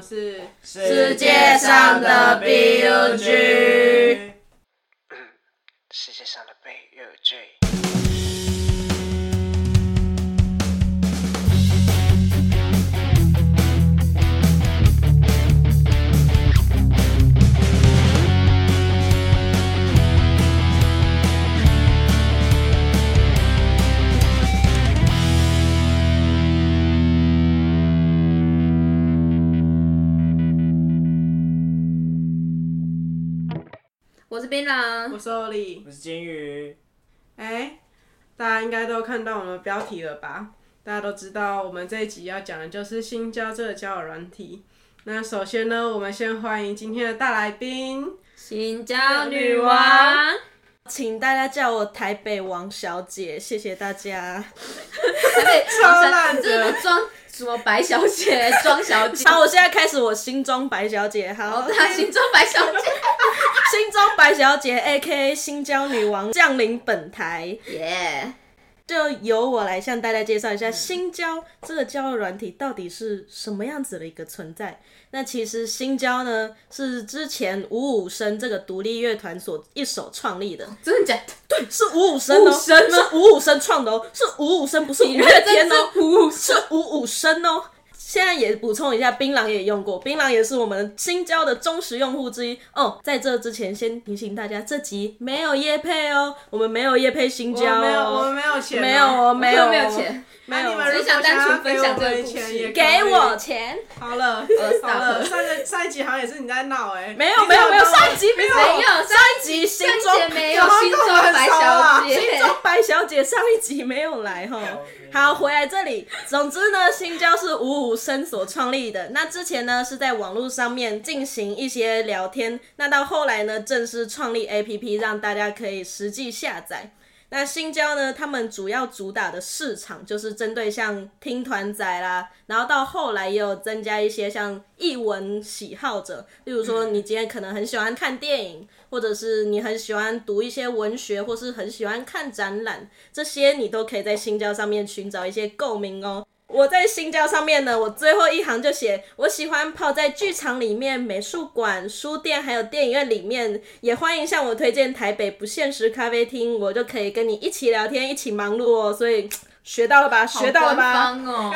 们是世界上的 BUG 我是槟榔我，是欧丽。我是金鱼，哎、大家应该都看到我们的标题了吧？大家都知道，我们这一集要讲的就是新交这个交友软体。那首先呢，我们先欢迎今天的大来宾，新交女王，请大家叫我台北王小姐，谢谢大家。对，超烂的。这是装什么白小姐、装小姐，好，我现在开始我新装白小姐，好，她心中白小姐，新装白小姐 A K A 新疆女王降临本台，耶！就由我来向大家介绍一下新交这个交友软体到底是什么样子的一个存在。那其实新交呢是之前五五声这个独立乐团所一手创立的，真的假的？对是五五声哦，是五五声创的哦，是五五声，不是五月天哦，五五是五五声哦。现在也补充一下，槟榔也用过，槟榔也是我们新交的忠实用户之一。哦。在这之前，先提醒大家，这集没有叶配哦，我们没有叶配新交哦，我没有，我们没有钱哦，没有哦，没有没有钱，没有。那你们只想单纯分享这个故事？钱也可以。给我钱，好了，呃好了，上个上一集好像也是你在闹哎、没有没有没有，上一集没有，没有上一集新三装没有新装白小姐，新装白小姐上一集没有来哈。好，回来这里。总之呢，新交是五五生所创立的。那之前呢是在网络上面进行一些聊天，那到后来呢正式创立 APP，让大家可以实际下载。那新交呢，他们主要主打的市场就是针对像听团仔啦，然后到后来也有增加一些像译文喜好者，例如说你今天可能很喜欢看电影，或者是你很喜欢读一些文学，或是很喜欢看展览，这些你都可以在新交上面寻找一些共鸣哦。我在新交上面呢，我最后一行就写，我喜欢泡在剧场里面、美术馆、书店还有电影院里面，也欢迎向我推荐台北不现实咖啡厅，我就可以跟你一起聊天、一起忙碌哦。所以学到了吧？学到了吧？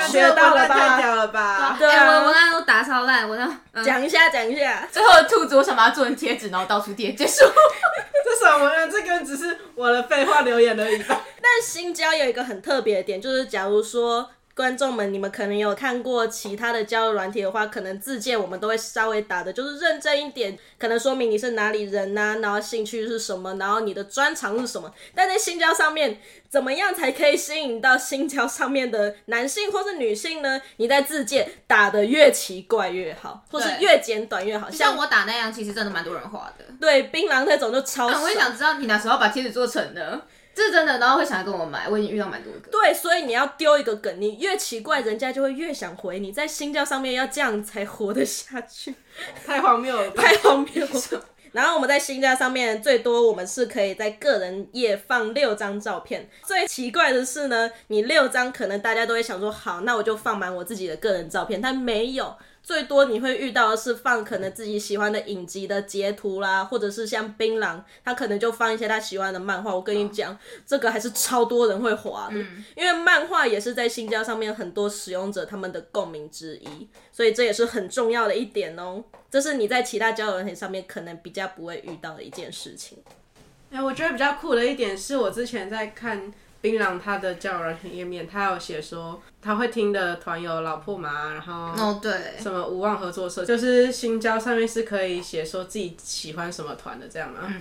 学到了吧这个文案太屌了吧？对啊哎我文案都打超烂，我那嗯讲一下，讲一下。最后的兔子，我想把它做成贴纸，然后到处贴，结束。这什么文案？这根本只是我的废话留言而已吧。但新交有一个很特别的点，就是假如说观众们，你们可能有看过其他的交友软体的话，可能自荐我们都会稍微打的就是认真一点，可能说明你是哪里人呐、然后兴趣是什么，然后你的专长是什么。但在新交上面，怎么样才可以吸引到新交上面的男性或是女性呢？你在自荐打的越奇怪越好，或是越简短越好。像我打那样，其实真的蛮多人画的。对槟榔那种就超但我也想知道你哪时候把贴纸做成的，这是真的，然后会想要跟我买。我已经遇到蛮多个。对，所以你要丢一个梗，你越奇怪，人家就会越想回你。在新教上面要这样才活得下去，太荒谬了吧！太荒谬了。然后我们在新家上面最多我们是可以在个人页放六张照片。最奇怪的是呢，你六张可能大家都会想说好，那我就放满我自己的个人照片，但没有。最多你会遇到的是放可能自己喜欢的影集的截图啦，或者是像槟榔，他可能就放一些他喜欢的漫画。我跟你讲，这个还是超多人会滑的，因为漫画也是在新交上面很多使用者他们的共鸣之一，所以这也是很重要的一点哦。这是你在其他交友软件上面可能比较不会遇到的一件事情。哎、我觉得比较酷的一点是我之前在看槟榔他的交友软件页面，他有写说他会听的团有老破麻，然后哦，对，什么无望合作社，就是新交上面是可以写说自己喜欢什么团的这样吗？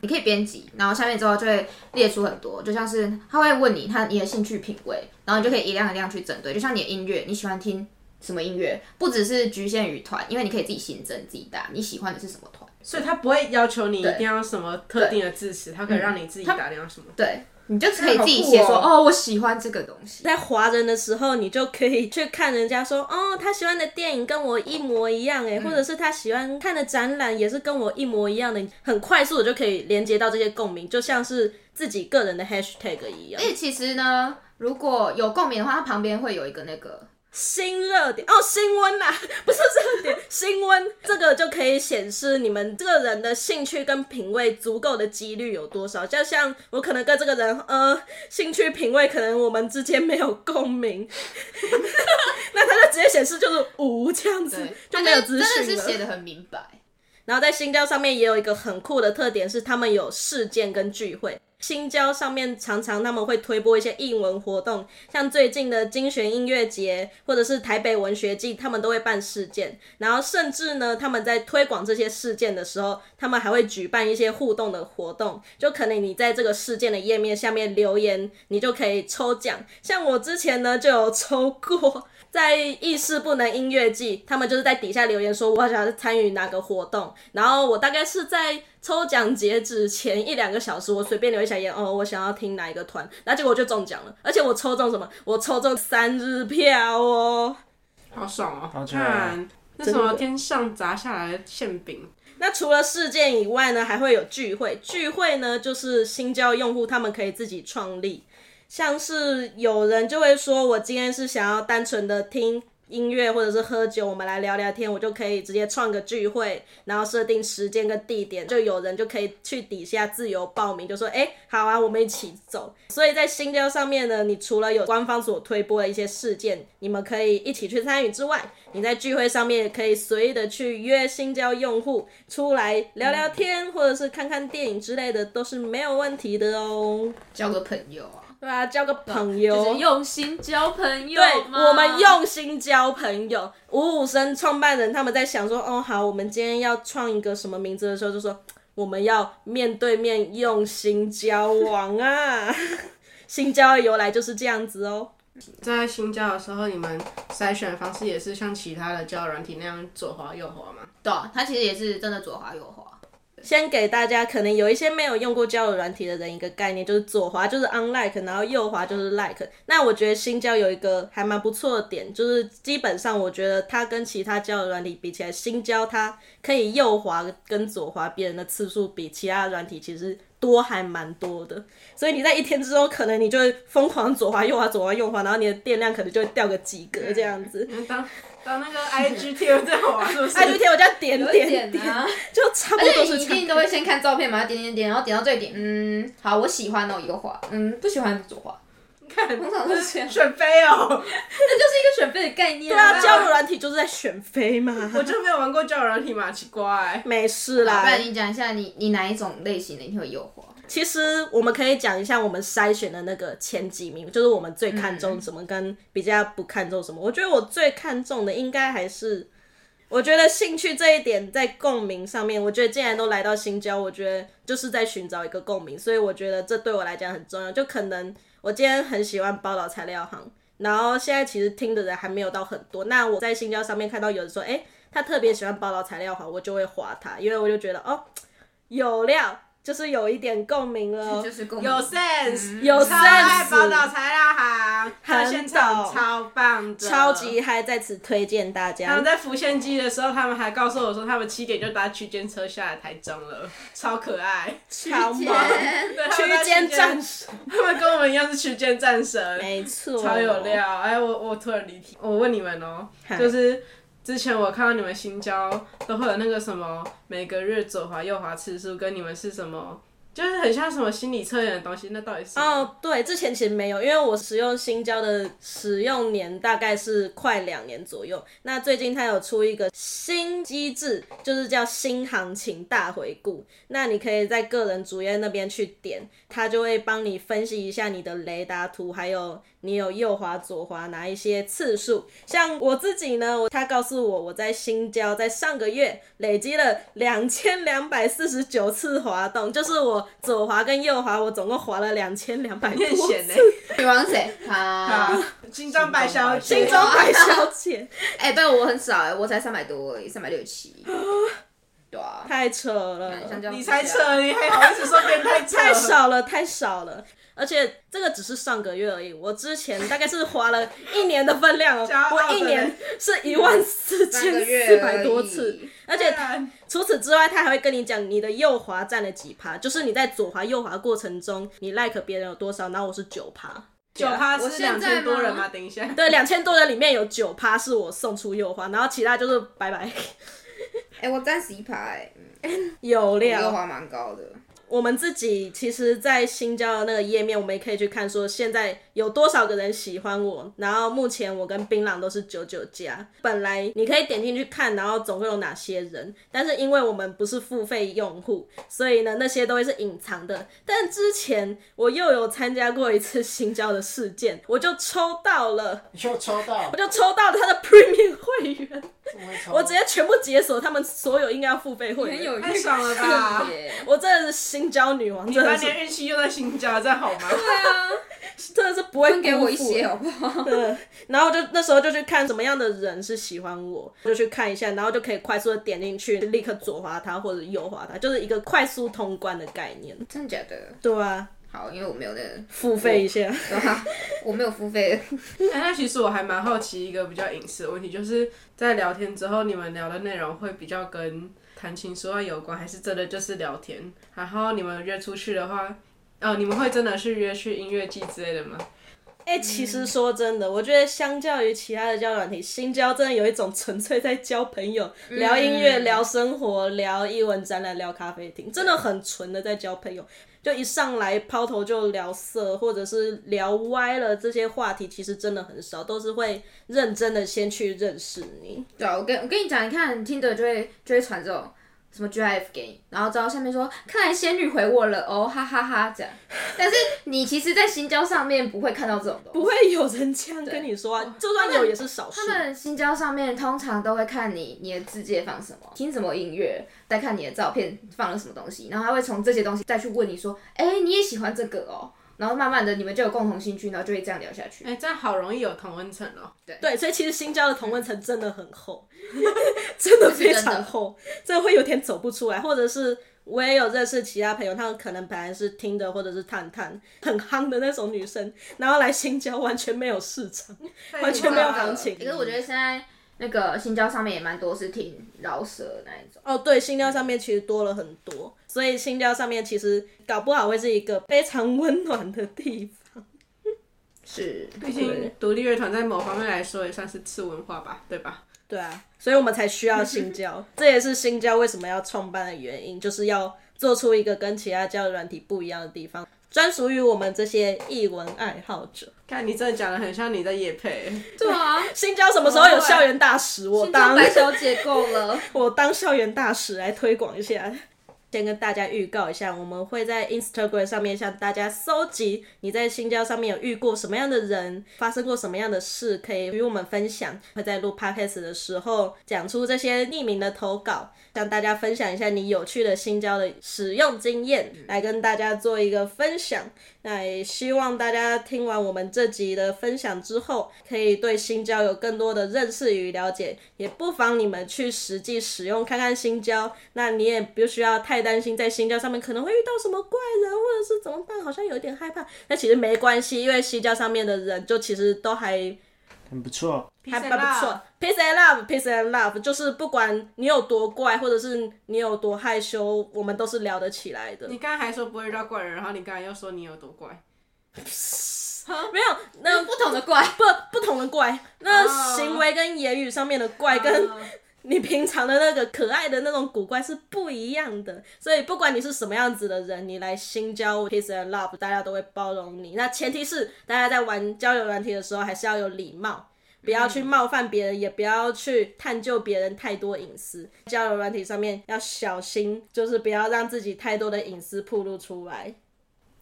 你可以编辑，然后下面之后就会列出很多，就像是他会问你他你的兴趣品味，然后你就可以一辆一辆去整对，就像你的音乐，你喜欢听什么音乐，不只是局限于团，因为你可以自己新增自己打，你喜欢的是什么团。所以他不会要求你一定要什么特定的字词，他可以让你自己打量什么。对，你就可以自己写说，哦我喜欢这个东西。在华人的时候，你就可以去看人家说，哦，他喜欢的电影跟我一模一样，哎、或者是他喜欢看的展览也是跟我一模一样的，很快速的就可以连接到这些共鸣，就像是自己个人的 hashtag 一样而。且其实呢，如果有共鸣的话，它旁边会有一个那个新热点哦，新温呐、不是热点，新温，这个就可以显示你们这个人的兴趣跟品味足够的几率有多少。就像我可能跟这个人，呃，兴趣品味可能我们之间没有共鸣，那他就直接显示就是无这样子，，就没有资真的是讯了。写的很明白。然后在新交上面也有一个很酷的特点，是他们有事件跟聚会。新交上面常常他们会推播一些艺文活动，像最近的精选音乐节或者是台北文学季，他们都会办事件。然后甚至呢，他们在推广这些事件的时候，他们还会举办一些互动的活动，就可能你在这个事件的页面下面留言，你就可以抽奖。像我之前呢就有抽过。在意识不能音乐季，他们就是在底下留言说我想参与哪个活动，然后我大概是在抽奖截止前一两个小时，我随便留一下言，哦，我想要听哪一个团，然后结果我就中奖了，而且我抽中什么？我抽中三日票哦。好爽哦！好爽看那什么天上砸下来的馅饼，那除了事件以外呢，还会有聚会。聚会呢，就是新交用户他们可以自己创立，像是有人就会说，我今天是想要单纯的听音乐或者是喝酒，我们来聊聊天，我就可以直接创个聚会，然后设定时间跟地点，就有人就可以去底下自由报名，就说，哎、好啊，我们一起走。所以在新交上面呢，你除了有官方所推播的一些事件，你们可以一起去参与之外，你在聚会上面也可以随意的去约新交用户出来聊聊天，或者是看看电影之类的，都是没有问题的哦。交个朋友啊，对啊，交个朋友，就是用心交朋友对，我们用心交朋友。五五生创办人他们在想说，哦，好，我们今天要创一个什么名字的时候，就说我们要面对面用心交往啊。新交的由来就是这样子哦。在新交的时候，你们筛选的方式也是像其他的交友软体那样左滑右滑吗？对啊，他其实也是真的左滑右滑。先给大家可能有一些没有用过交友软体的人一个概念，就是左滑就是 unlike，然后右滑就是 like。那我觉得新交有一个还蛮不错的点，就是基本上我觉得它跟其他交友软体比起来，新交它可以右滑跟左滑别人的次数比其他软体其实多还蛮多的。所以你在一天之中，可能你就会疯狂左滑右滑左滑右滑，然后你的电量可能就会掉个几格这样子。当当那个 IG 贴在滑，是不是？？I G 贴我就要点点点 啊，就差不而且多是。你一定都会先看照片嘛，点点点，然后点到最顶，嗯，好，我喜欢哦，右滑，嗯，不喜欢左滑，看，通常都是这样，选妃哦，那就是一个选妃的概念。对啊，交友软体就是在选妃嘛。我 就没有玩过交友软体嘛，奇怪。没事啦不，然你讲一下你你哪一种类型的你会诱惑？其实我们可以讲一下我们筛选的那个前几名，就是我们最看重什么跟比较不看重什么。我觉得我最看重的应该还是，我觉得兴趣这一点在共鸣上面，我觉得既然都来到新交，我觉得就是在寻找一个共鸣，所以我觉得这对我来讲很重要。就可能我今天很喜欢包老材料行，然后现在其实听的人还没有到很多，那我在新交上面看到有人说，哎、他特别喜欢包老材料行，我就会划他，因为我就觉得哦，有料。就是有一点共鸣了，就是共有 sense，有超爱 sense 宝岛材料行，他很现场超棒的，超级嗨，在此推荐大家。他们。在浮现机的时候，他们还告诉我说，他们七点就搭区间车下来台中了，超可爱。超区棒，区间战神，他们跟我们一样是区间战神，没错，超有。料。哎，我我突然离题，我问你们哦、嗨。就是之前我看到你们新交都会有那个什么每个月左滑右滑次数，跟你们是什么，就是很像什么心理测验的东西，那到底是？哦，对，之前其实没有，因为我使用新交的使用年大概是快两年左右。那最近它有出一个新机制，就是叫新行情大回顾。那你可以在个人主页那边去点，它就会帮你分析一下你的雷达图，还有你有右滑左滑哪一些次数。像我自己呢，我他告诉我我在新交在上个月累积了两千两百四十九次滑动，就是我左滑跟右滑，我总共滑了两千两百多很闲呢、王谁？他。啊，金装白小姐，心中白小姐，哎，对我很少哎，我才三百多而已，三百六十七。对啊，太扯了，你才扯，你还好意思说别人 太扯？太少了，太少了。而且这个只是上个月而已，我之前大概是花了一年的分量哦我一年是一万四千四百多次而且除此之外，他还会跟你讲你的右滑占了几趴，就是你在左滑右滑过程中，你 like 别人有多少，然后我是九趴，九趴我是两千多人吗？等一下，对，两千多人里面有九趴是我送出右滑，然后其他就是拜拜。哎、我占十一排，有料，右滑蛮高的。我们自己其实，在新交的那个页面，我们也可以去看说现在有多少个人喜欢我。然后目前我跟槟榔都是九九加。本来你可以点进去看，然后总共有哪些人，但是因为我们不是付费用户，所以呢那些都会是隐藏的。但之前我又有参加过一次新交的事件，我就抽到了，你就抽到我，就抽到了他的 Premium 会员，我直接全部解锁他们所有应该要付费会员。太爽了吧！我真的是新交女王，你真的是把你的运气用在新家，这样好吗？对啊真的是不会分给我一些好不好？对，然后就那时候就去看什么样的人是喜欢我，就去看一下，然后就可以快速的点进去，立刻左滑它或者右滑它，就是一个快速通关的概念。真的假的？对啊，好，因为我没有那个，付费一下。对吧？我没有付费。哎、那其实我还蛮好奇一个比较隐私的问题，就是在聊天之后，你们聊的内容会比较跟谈情说爱有关，还是真的就是聊天？然后你们约出去的话，哦，你们会真的是约去音乐季之类的吗？哎、其实说真的，我觉得相较于其他的交友软体，新交真的有一种纯粹在交朋友、聊音乐、聊生活、聊艺文展览、聊咖啡厅，真的很纯的在交朋友。就一上来抛头就聊色，或者是聊歪了，这些话题其实真的很少，都是会认真的先去认识你。对，我跟我跟你讲，你看听着就会就会传这种什么 GIF 给你，然后之后下面说，看来仙女回我了哦，哈哈哈这样。但是你其实，在新交上面不会看到这种东西。不会有人这样跟你说啊，就算有也是少数他。们新交上面通常都会看你你的字界放什么，听什么音乐，再看你的照片放了什么东西，然后他会从这些东西再去问你说，哎、你也喜欢这个哦，然后慢慢的你们就有共同兴趣，然后就会这样聊下去。哎、这样好容易有同温层哦。对，所以其实新交的同温层真的很厚，真的非常厚，真的会有点走不出来，或者是。我也有认识其他朋友，他们可能本来是听的或者是探探很夯的那种女生，然后来新交完全没有市场，完全没有行情。可是我觉得现在那个新交上面也蛮多是听饶舌的那一种。哦，对，新交上面其实多了很多，所以新交上面其实搞不好会是一个非常温暖的地方。是，毕竟独立乐团在某方面来说也算是次文化吧，对吧？对啊，所以我们才需要新交，这也是新交为什么要创办的原因，就是要做出一个跟其他交友软体不一样的地方，专属于我们这些译文爱好者。看你真的讲的很像你在夜配，对啊，新交什么时候有校园大使？我当白小姐够了。我当校园大使来推广一下。先跟大家预告一下，我们会在 Instagram 上面向大家搜集你在新交上面有遇过什么样的人，发生过什么样的事，可以与我们分享。会在录 podcast 的时候讲出这些匿名的投稿，向大家分享一下你有趣的新交的使用经验，来跟大家做一个分享。那也希望大家听完我们这集的分享之后，可以对新交有更多的认识与了解，也不妨你们去实际使用看看新交。那你也不需要太担心在新交上面可能会遇到什么怪人，或者是怎么办，好像有点害怕。那其实没关系，因为新交上面的人就其实都还很不错。还蛮不错。Peace and love，peace and love，就是不管你有多怪，或者是你有多害羞，我们都是聊得起来的。你刚刚还说不会遇到怪人，然后你刚才又说你有多怪，没有，那不同的怪，不不同的怪，那行为跟言语上面的怪，跟你平常的那个可爱的那种古怪是不一样的。所以不管你是什么样子的人，你来新交 peace and love，大家都会包容你。那前提是大家在玩交友软体的时候，还是要有礼貌。不要去冒犯别人，也不要去探究别人太多隐私。交友软体上面要小心，就是不要让自己太多的隐私暴露出来。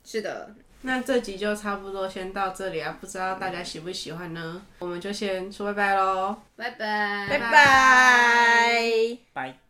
是的，那这集就差不多先到这里啊，不知道大家喜不喜欢呢？我们就先说拜拜喽。拜拜，拜拜。拜。